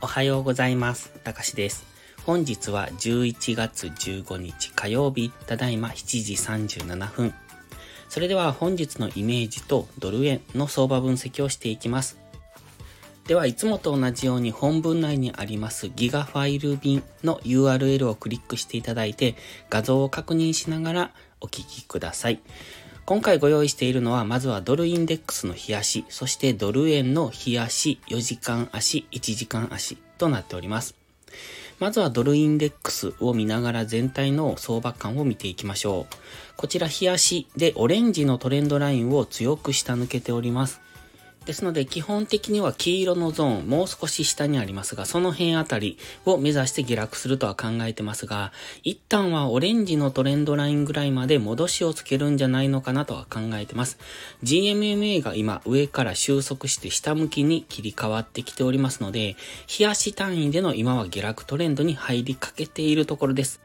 おはようございます。たかしです。本日は11月15日火曜日、ただいま7時37分。それでは本日のイメージとドル円の相場分析をしていきます。では、いつもと同じように本文内にありますギガファイル便の URL をクリックしていただいて画像を確認しながらお聞きください。今回ご用意しているのは、まずはドルインデックスの日足、そしてドル円の日足、4時間足、1時間足となっております。まずはドルインデックスを見ながら全体の相場感を見ていきましょう。こちら日足でオレンジのトレンドラインを強く下抜けております。ですので基本的には黄色のゾーン、もう少し下にありますが、その辺あたりを目指して下落するとは考えてますが、一旦はオレンジのトレンドラインぐらいまで戻しをつけるんじゃないのかなとは考えてます。GMMA が今上から収束して下向きに切り替わってきておりますので、日足単位での今は下落トレンドに入りかけているところです。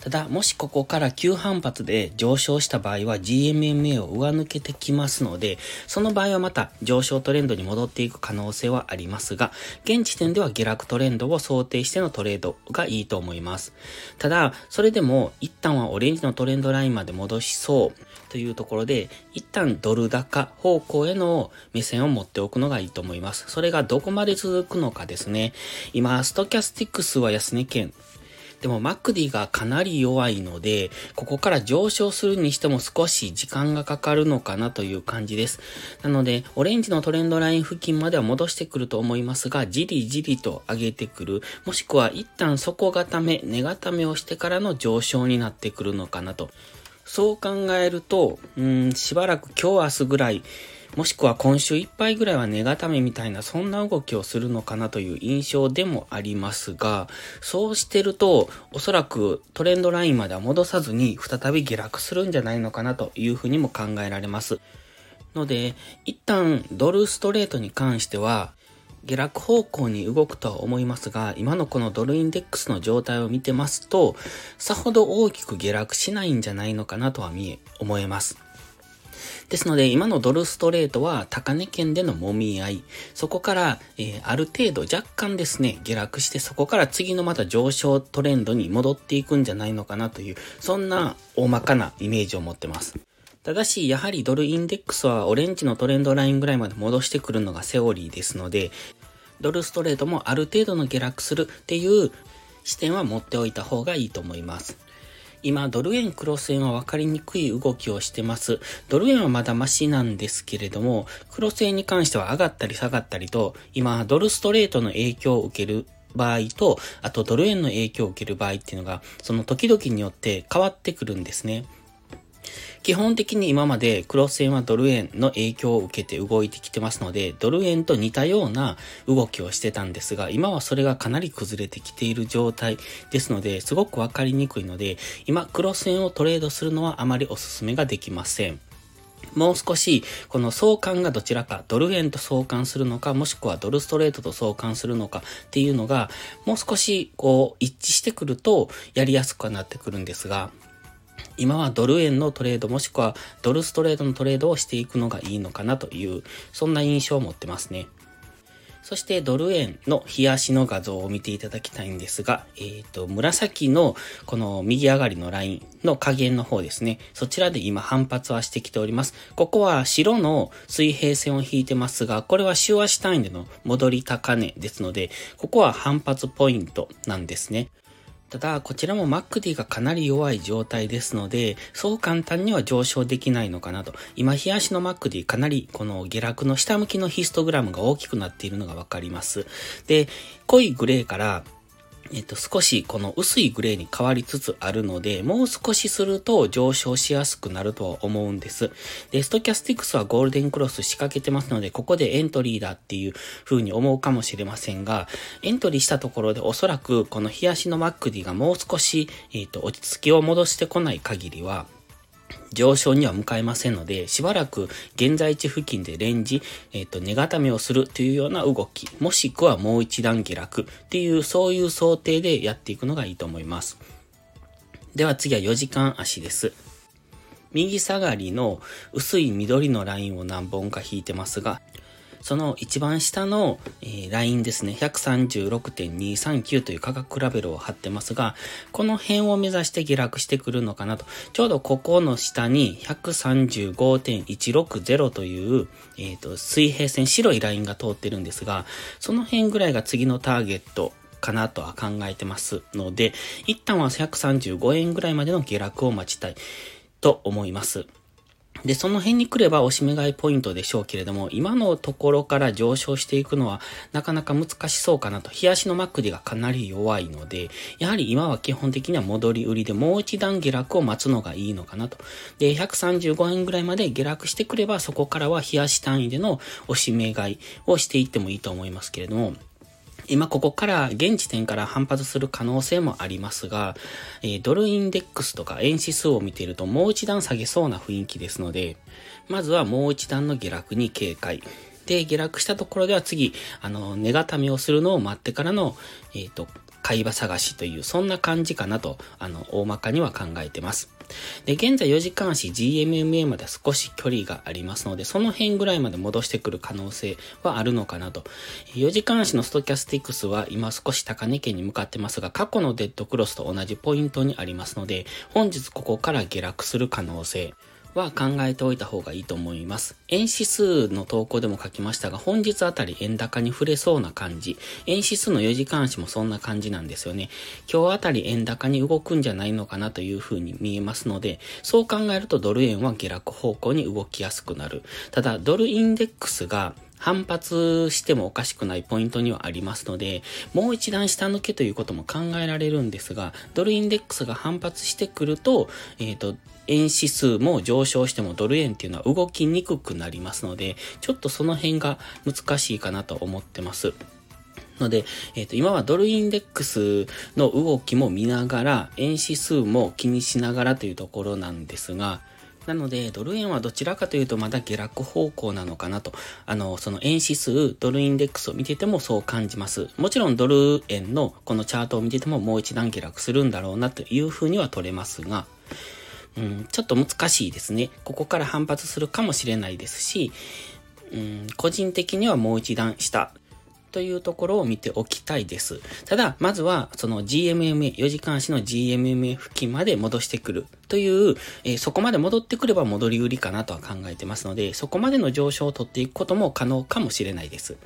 ただ、もしここから急反発で上昇した場合は GMMA を上抜けてきますので、その場合はまた上昇トレンドに戻っていく可能性はありますが、現時点では下落トレンドを想定してのトレードがいいと思います。ただ、それでも一旦はオレンジのトレンドラインまで戻しそうというところで、一旦ドル高方向への目線を持っておくのがいいと思います。それがどこまで続くのかですね。今、ストキャスティックスは安値圏でも MacD がかなり弱いので、ここから上昇するにしても少し時間がかかるのかなという感じです。なので、オレンジのトレンドライン付近までは戻してくると思いますが、じりじりと上げてくる、もしくは一旦底固め、根固めをしてからの上昇になってくるのかなと。そう考えると、うん、しばらく今日明日ぐらい、もしくは今週いっぱいぐらいは値固めみたいなそんな動きをするのかなという印象でもありますが、そうしてるとおそらくトレンドラインまでは戻さずに再び下落するんじゃないのかなというふうにも考えられます。ので、一旦ドルストレートに関しては、下落方向に動くとは思いますが、今のこのドルインデックスの状態を見てますと、さほど大きく下落しないんじゃないのかなとは見え、思えます。ですので、今のドルストレートは高値圏での揉み合い、そこから、えー、ある程度若干ですね、下落して、そこから次のまた上昇トレンドに戻っていくんじゃないのかなという、そんな大まかなイメージを持ってます。ただし、やはりドルインデックスはオレンジのトレンドラインぐらいまで戻してくるのがセオリーですので、ドルストレートもある程度の下落するっていう視点は持っておいた方がいいと思います。今、ドル円クロス円は分かりにくい動きをしてます。ドル円はまだマシなんですけれども、クロス円に関しては上がったり下がったりと、今、ドルストレートの影響を受ける場合と、あとドル円の影響を受ける場合っていうのが、その時々によって変わってくるんですね。基本的に今までクロス円はドル円の影響を受けて動いてきてますので、ドル円と似たような動きをしてたんですが、今はそれがかなり崩れてきている状態ですので、すごくわかりにくいので、今クロス円をトレードするのはあまりお勧めができません。もう少し、この相関がどちらか、ドル円と相関するのか、もしくはドルストレートと相関するのかっていうのが、もう少し、こう、一致してくると、やりやすくはなってくるんですが、今はドル円のトレードもしくはドルストレートのトレードをしていくのがいいのかなという、そんな印象を持ってますね。そしてドル円の日足の画像を見ていただきたいんですが、えっ、ー、と、紫のこの右上がりのラインの加減の方ですね。そちらで今反発はしてきております。ここは白の水平線を引いてますが、これは週足単位での戻り高値ですので、ここは反発ポイントなんですね。ただ、こちらも MacD がかなり弱い状態ですので、そう簡単には上昇できないのかなと。今、冷やしの MacD かなりこの下落の下向きのヒストグラムが大きくなっているのがわかります。で、濃いグレーからえっと、少しこの薄いグレーに変わりつつあるので、もう少しすると上昇しやすくなるとは思うんです。で、ストキャスティクスはゴールデンクロス仕掛けてますので、ここでエントリーだっていう風に思うかもしれませんが、エントリーしたところでおそらくこの冷やしのマックディがもう少し、えっと、落ち着きを戻してこない限りは、上昇には向かいませんので、しばらく現在地付近でレンジ、えっ、ー、と、値固めをするというような動き、もしくはもう一段下落っていう、そういう想定でやっていくのがいいと思います。では次は4時間足です。右下がりの薄い緑のラインを何本か引いてますが、その一番下の、えー、ラインですね、136.239という価格ラベルを貼ってますが、この辺を目指して下落してくるのかなと。ちょうどここの下に135.160という、えっ、ー、と、水平線、白いラインが通ってるんですが、その辺ぐらいが次のターゲットかなとは考えてますので、一旦は135円ぐらいまでの下落を待ちたいと思います。で、その辺に来ればおしめ買いポイントでしょうけれども、今のところから上昇していくのはなかなか難しそうかなと。冷やしのマックディがかなり弱いので、やはり今は基本的には戻り売りでもう一段下落を待つのがいいのかなと。で、135円ぐらいまで下落してくれば、そこからは冷やし単位でのおしめ買いをしていってもいいと思いますけれども、今ここから現時点から反発する可能性もありますが、えー、ドルインデックスとか円指数を見ているともう一段下げそうな雰囲気ですので、まずはもう一段の下落に警戒。で、下落したところでは次、あの、値固めをするのを待ってからの、えっ、ー、と、買い場探しという、そんな感じかなと、あの、大まかには考えてます。で、現在4時間足 GMMA まで少し距離がありますので、その辺ぐらいまで戻してくる可能性はあるのかなと。4時間足のストキャスティックスは今少し高値圏に向かってますが、過去のデッドクロスと同じポイントにありますので、本日ここから下落する可能性。は考えておいた方がいいと思います。円指数の投稿でも書きましたが、本日あたり円高に触れそうな感じ。円指数の4時間足もそんな感じなんですよね。今日あたり円高に動くんじゃないのかなというふうに見えますので、そう考えるとドル円は下落方向に動きやすくなる。ただ、ドルインデックスが反発してもおかしくないポイントにはありますので、もう一段下抜けということも考えられるんですが、ドルインデックスが反発してくると、えっ、ー、と、円指数も上昇してもドル円っていうのは動きにくくなりますので、ちょっとその辺が難しいかなと思ってます。ので、えっ、ー、と、今はドルインデックスの動きも見ながら、円指数も気にしながらというところなんですが、なので、ドル円はどちらかというとまだ下落方向なのかなと。あの、その円指数、ドルインデックスを見ててもそう感じます。もちろんドル円のこのチャートを見ててももう一段下落するんだろうなというふうには取れますが、うん、ちょっと難しいですね。ここから反発するかもしれないですし、うん、個人的にはもう一段下というところを見ておきたいです。ただ、まずは、その GMMA、4時間足の GMMA 付近まで戻してくるという、えー、そこまで戻ってくれば戻り売りかなとは考えてますので、そこまでの上昇を取っていくことも可能かもしれないです。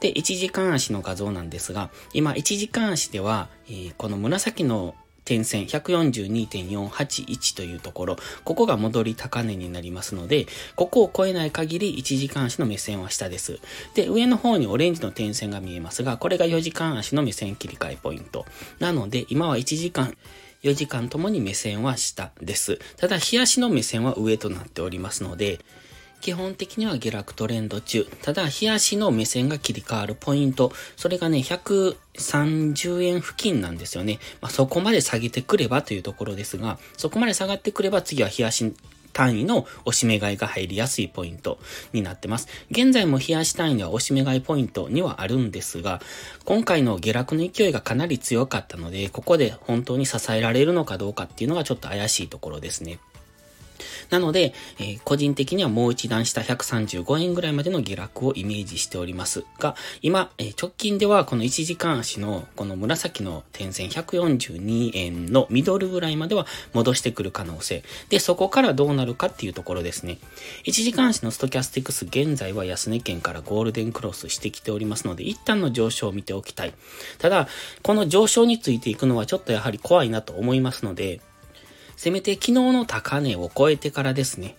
で、1時間足の画像なんですが、今1時間足では、えー、この紫の点線142.481というところ、ここが戻り高値になりますので、ここを超えない限り1時間足の目線は下です。で、上の方にオレンジの点線が見えますが、これが4時間足の目線切り替えポイント。なので、今は1時間、4時間ともに目線は下です。ただ、日足の目線は上となっておりますので、基本的には下落トレンド中。ただ、日足の目線が切り替わるポイント。それがね、130円付近なんですよね。まあ、そこまで下げてくればというところですが、そこまで下がってくれば次は日足単位の押し目買いが入りやすいポイントになってます。現在も冷やし単位では押し目買いポイントにはあるんですが、今回の下落の勢いがかなり強かったので、ここで本当に支えられるのかどうかっていうのがちょっと怪しいところですね。なので、えー、個人的にはもう一段下135円ぐらいまでの下落をイメージしておりますが、今、えー、直近ではこの1時間足のこの紫の点線142円のミドルぐらいまでは戻してくる可能性。で、そこからどうなるかっていうところですね。1時間足のストキャスティクス現在は安値圏からゴールデンクロスしてきておりますので、一旦の上昇を見ておきたい。ただ、この上昇についていくのはちょっとやはり怖いなと思いますので、せめて昨日の高値を超えてからですね、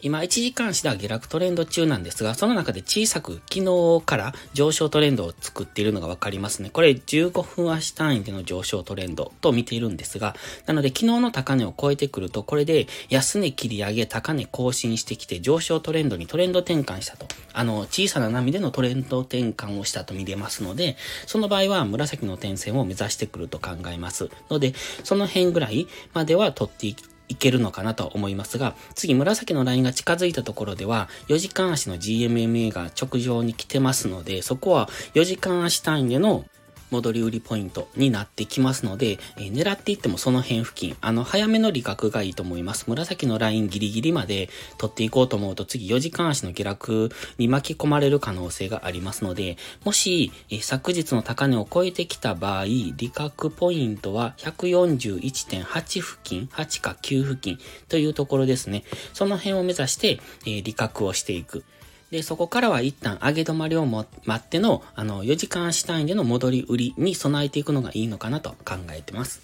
今1時間足では下落トレンド中なんですが、その中で小さく昨日から上昇トレンドを作っているのがわかりますね。これ15分足単位での上昇トレンドと見ているんですが、なので昨日の高値を超えてくると、これで安値切り上げ、高値更新してきて上昇トレンドにトレンド転換したと。あの、小さな波でのトレンド転換をしたと見れますので、その場合は紫の点線を目指してくると考えます。ので、その辺ぐらいまでは取っていきいけるのかなと思いますが、次紫のラインが近づいたところでは、4時間足の GMMA が直上に来てますので、そこは4時間足単位での戻り売りポイントになってきますので、えー、狙っていってもその辺付近、あの、早めの利確がいいと思います。紫のラインギリギリまで取っていこうと思うと次4時間足の下落に巻き込まれる可能性がありますので、もし、えー、昨日の高値を超えてきた場合、利確ポイントは141.8付近、8か9付近というところですね。その辺を目指して、えー、利確をしていく。で、そこからは一旦上げ止まりをも待っての、あの、4時間足単位での戻り売りに備えていくのがいいのかなと考えてます。